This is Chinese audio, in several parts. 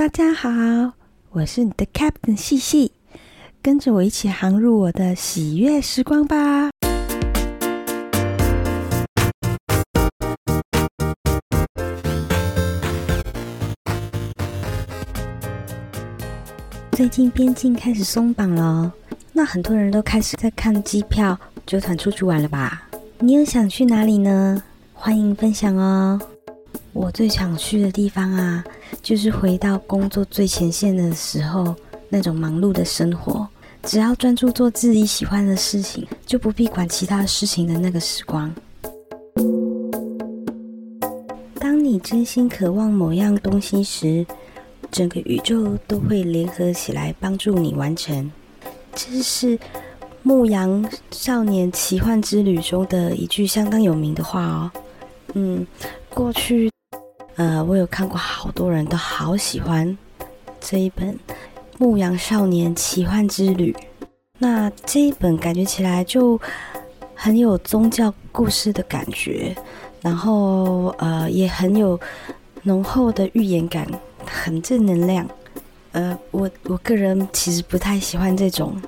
大家好，我是你的 Captain 细细，跟着我一起航入我的喜悦时光吧。最近边境开始松绑了，那很多人都开始在看机票、组团出去玩了吧？你有想去哪里呢？欢迎分享哦。我最想去的地方啊，就是回到工作最前线的时候那种忙碌的生活，只要专注做自己喜欢的事情，就不必管其他事情的那个时光。当你真心渴望某样东西时，整个宇宙都会联合起来帮助你完成。这是《牧羊少年奇幻之旅》中的一句相当有名的话哦。嗯，过去，呃，我有看过好多人都好喜欢这一本《牧羊少年奇幻之旅》。那这一本感觉起来就很有宗教故事的感觉，然后呃，也很有浓厚的预言感。很正能量，呃，我我个人其实不太喜欢这种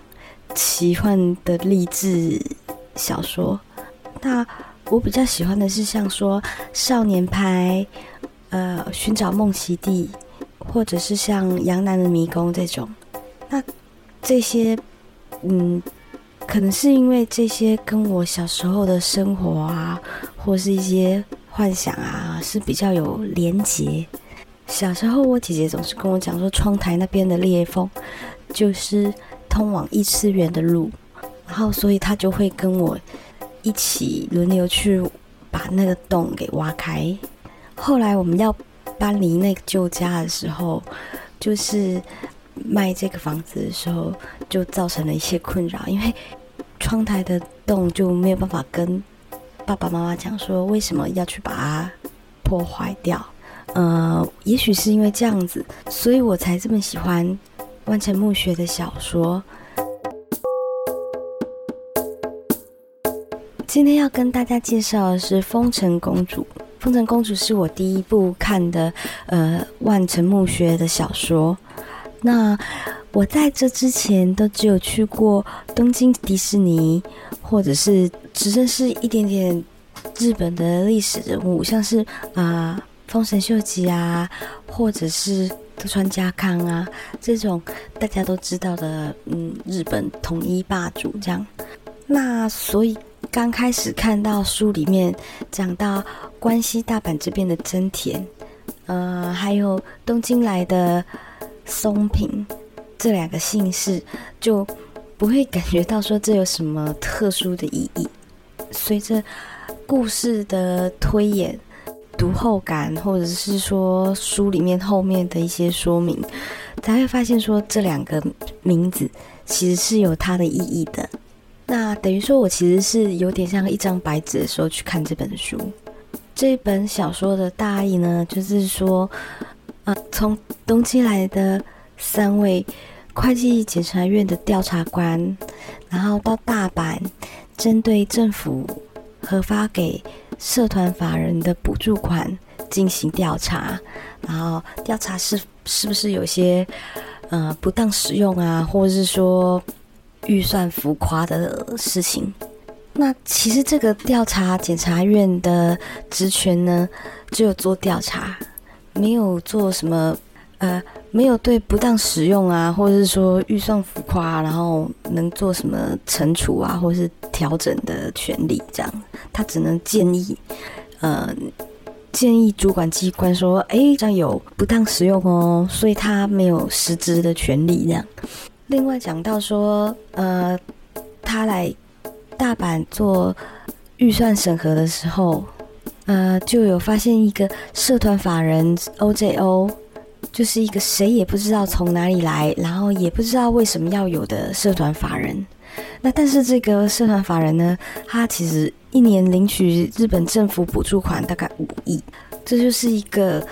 奇幻的励志小说。那我比较喜欢的是像说少年派，呃，寻找梦奇地，或者是像杨楠的迷宫这种。那这些，嗯，可能是因为这些跟我小时候的生活啊，或是一些幻想啊，是比较有连结。小时候，我姐姐总是跟我讲说，窗台那边的裂缝就是通往异次元的路，然后所以她就会跟我一起轮流去把那个洞给挖开。后来我们要搬离那个旧家的时候，就是卖这个房子的时候，就造成了一些困扰，因为窗台的洞就没有办法跟爸爸妈妈讲说为什么要去把它破坏掉。呃，也许是因为这样子，所以我才这么喜欢万城墓穴的小说。今天要跟大家介绍的是《风尘公主》。《风尘公主》是我第一部看的呃万城墓学的小说。那我在这之前都只有去过东京迪士尼，或者是只认识一点点日本的历史人物，像是啊。丰臣秀吉啊，或者是德川家康啊，这种大家都知道的，嗯，日本统一霸主这样。那所以刚开始看到书里面讲到关西大阪这边的真田，呃，还有东京来的松平这两个姓氏，就不会感觉到说这有什么特殊的意义。随着故事的推演。读后感，或者是说书里面后面的一些说明，才会发现说这两个名字其实是有它的意义的。那等于说我其实是有点像一张白纸的时候去看这本书。这本小说的大意呢，就是说，呃，从东京来的三位会计检察院的调查官，然后到大阪，针对政府核发给。社团法人的补助款进行调查，然后调查是是不是有些呃不当使用啊，或者是说预算浮夸的事情。那其实这个调查检察院的职权呢，只有做调查，没有做什么呃，没有对不当使用啊，或者是说预算浮夸，然后能做什么惩处啊，或是调整的权利这样。他只能建议，呃，建议主管机关说：“哎，这样有不当使用哦。”所以他没有实质的权利这样。另外讲到说，呃，他来大阪做预算审核的时候，呃，就有发现一个社团法人 OJO，就是一个谁也不知道从哪里来，然后也不知道为什么要有的社团法人。那但是这个社团法人呢，他其实一年领取日本政府补助款大概五亿，这就是一个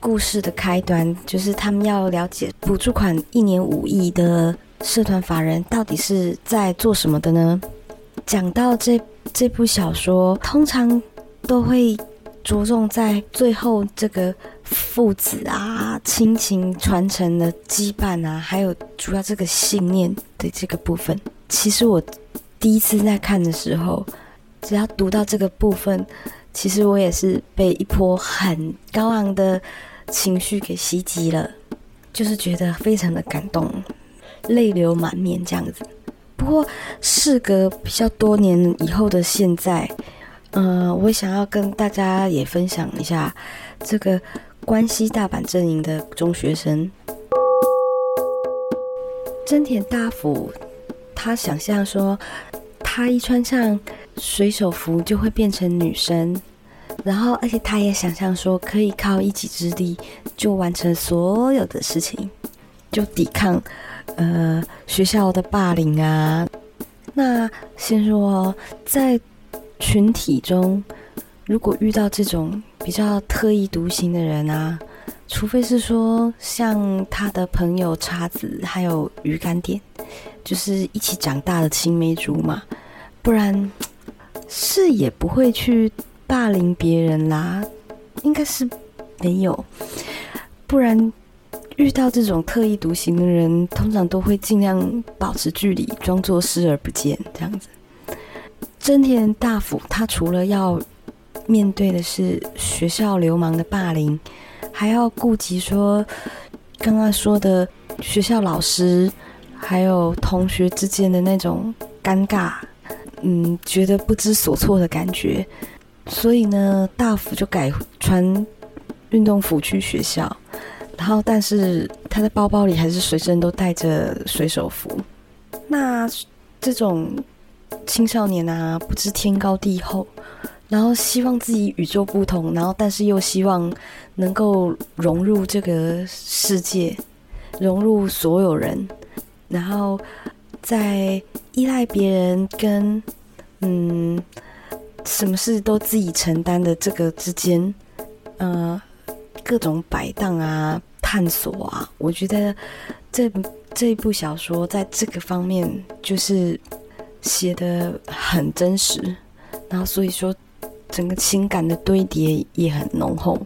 故事的开端，就是他们要了解补助款一年五亿的社团法人到底是在做什么的呢？讲到这这部小说，通常都会着重在最后这个父子啊、亲情传承的羁绊啊，还有主要这个信念的这个部分，其实我第一次在看的时候，只要读到这个部分，其实我也是被一波很高昂的情绪给袭击了，就是觉得非常的感动，泪流满面这样子。不过事隔比较多年以后的现在，嗯，我想要跟大家也分享一下这个。关西大阪阵营的中学生真田大辅，他想象说，他一穿上水手服就会变成女生，然后而且他也想象说，可以靠一己之力就完成所有的事情，就抵抗呃学校的霸凌啊。那先说在群体中。如果遇到这种比较特立独行的人啊，除非是说像他的朋友叉子还有鱼干点，就是一起长大的青梅竹马，不然是也不会去霸凌别人啦。应该是没有，不然遇到这种特立独行的人，通常都会尽量保持距离，装作视而不见这样子。真田大辅他除了要面对的是学校流氓的霸凌，还要顾及说刚刚说的学校老师还有同学之间的那种尴尬，嗯，觉得不知所措的感觉。所以呢，大福就改穿运动服去学校，然后但是他的包包里还是随身都带着水手服。那这种青少年啊，不知天高地厚。然后希望自己与众不同，然后但是又希望能够融入这个世界，融入所有人，然后在依赖别人跟嗯什么事都自己承担的这个之间，呃各种摆荡啊、探索啊，我觉得这这一部小说在这个方面就是写的很真实，然后所以说。整个情感的堆叠也很浓厚，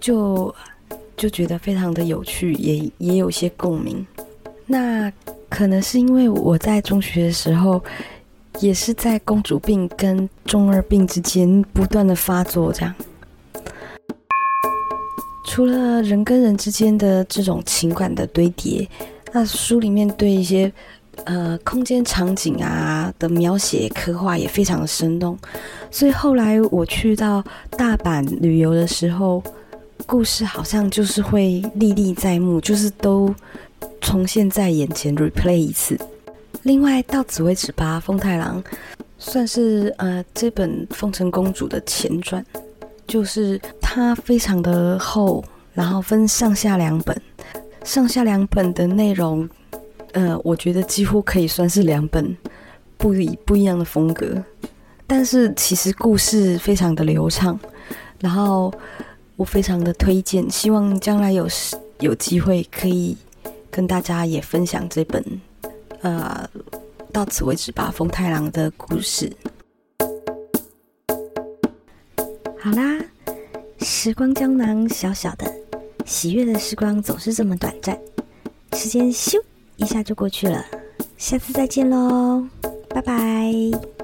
就就觉得非常的有趣，也也有些共鸣。那可能是因为我在中学的时候，也是在公主病跟中二病之间不断的发作，这样。除了人跟人之间的这种情感的堆叠，那书里面对一些。呃，空间场景啊的描写刻画也非常的生动，所以后来我去到大阪旅游的时候，故事好像就是会历历在目，就是都重现在眼前，replay 一次。另外到此为止吧，风太郎算是呃这本《丰臣公主》的前传，就是它非常的厚，然后分上下两本，上下两本的内容。呃，我觉得几乎可以算是两本不一不一样的风格，但是其实故事非常的流畅，然后我非常的推荐，希望将来有有机会可以跟大家也分享这本，呃，到此为止吧，风太郎的故事。好啦，时光胶囊小小的，喜悦的时光总是这么短暂，时间咻。一下就过去了，下次再见喽，拜拜。